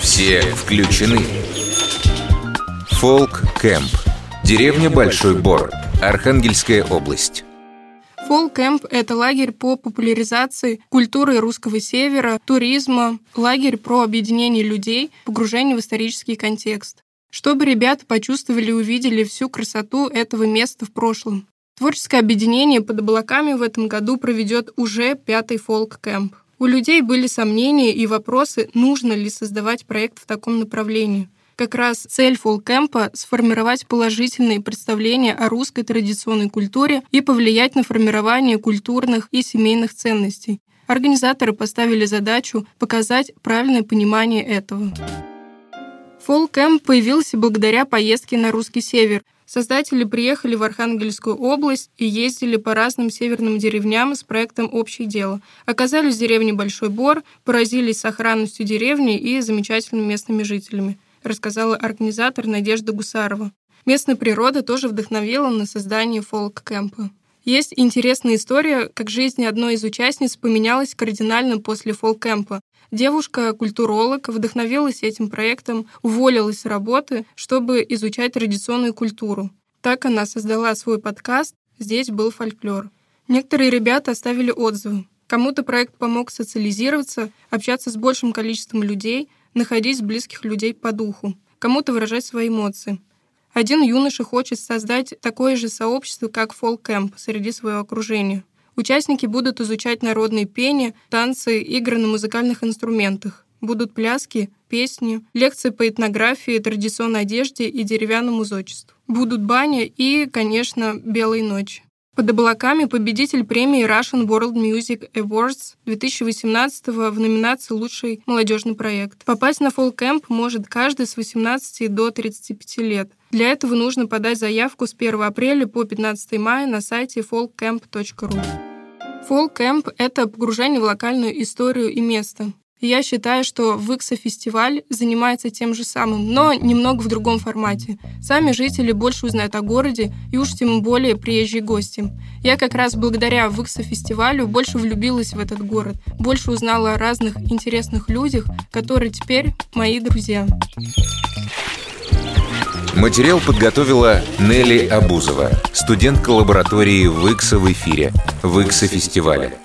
Все включены. Фолк Кэмп. Деревня Большой Бор. Архангельская область. Фолк-кэмп – это лагерь по популяризации культуры русского севера, туризма, лагерь про объединение людей, погружение в исторический контекст. Чтобы ребята почувствовали и увидели всю красоту этого места в прошлом. Творческое объединение под облаками в этом году проведет уже пятый фолк-кэмп. У людей были сомнения и вопросы, нужно ли создавать проект в таком направлении. Как раз цель фолкэмпа — сформировать положительные представления о русской традиционной культуре и повлиять на формирование культурных и семейных ценностей. Организаторы поставили задачу показать правильное понимание этого. Фолкэмп появился благодаря поездке на русский север. Создатели приехали в Архангельскую область и ездили по разным северным деревням с проектом «Общее дело». Оказались в деревне Большой Бор, поразились сохранностью деревни и замечательными местными жителями рассказала организатор Надежда Гусарова. Местная природа тоже вдохновила на создание фолк-кэмпа. Есть интересная история, как жизнь одной из участниц поменялась кардинально после фолк-кэмпа. Девушка-культуролог вдохновилась этим проектом, уволилась с работы, чтобы изучать традиционную культуру. Так она создала свой подкаст «Здесь был фольклор». Некоторые ребята оставили отзывы. Кому-то проект помог социализироваться, общаться с большим количеством людей – находить близких людей по духу, кому-то выражать свои эмоции. Один юноша хочет создать такое же сообщество, как фолк-кэмп среди своего окружения. Участники будут изучать народные пения, танцы, игры на музыкальных инструментах. Будут пляски, песни, лекции по этнографии, традиционной одежде и деревянному зодчеству. Будут бани и, конечно, белые ночи. Под облаками победитель премии Russian World Music Awards 2018 в номинации «Лучший молодежный проект». Попасть на Camp может каждый с 18 до 35 лет. Для этого нужно подать заявку с 1 апреля по 15 мая на сайте fallcamp.ru. Fall Camp — это погружение в локальную историю и место. Я считаю, что Выкса фестиваль занимается тем же самым, но немного в другом формате. Сами жители больше узнают о городе и уж тем более приезжие гости. Я как раз благодаря Выкса фестивалю больше влюбилась в этот город, больше узнала о разных интересных людях, которые теперь мои друзья. Материал подготовила Нелли Абузова, студентка лаборатории ВИКСа в эфире, ВИКСа фестиваля.